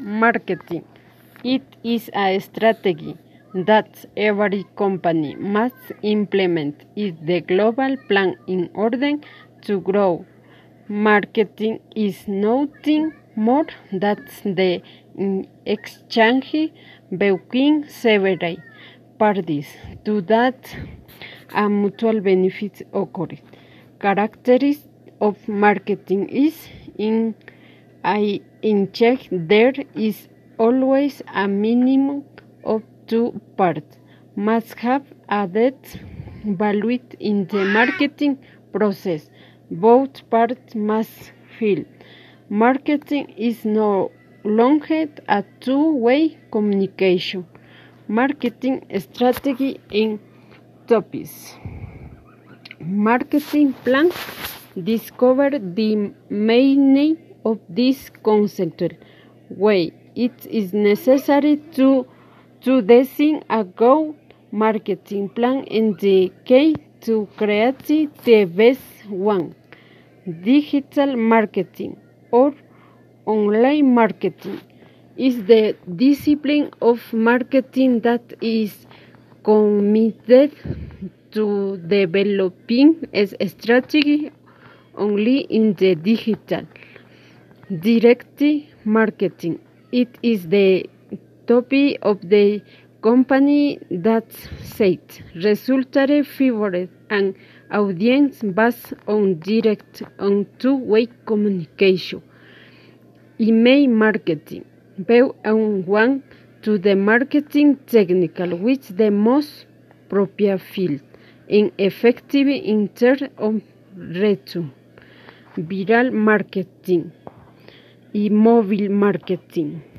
marketing. It is a strategy that every company must implement in the global plan in order to grow. Marketing is nothing more than the exchange between several parties to that a mutual benefit occurs. Characteristics of marketing is in I in check there is always a minimum of two parts must have added value in the marketing process. Both parts must feel. Marketing is no longer a two-way communication. Marketing strategy in topics. Marketing plan discover the meaning of this concept. Way it is necessary to to design a good marketing plan in the key to create the best one. Digital marketing or online marketing is the discipline of marketing that is committed to developing a strategy only in the digital. Direct marketing. It is the topic of the company that said resulted favored an audience based on direct and two-way communication. Email marketing. View on one to the marketing technical which the most proper field in effective in terms of return. Viral marketing y móvil marketing.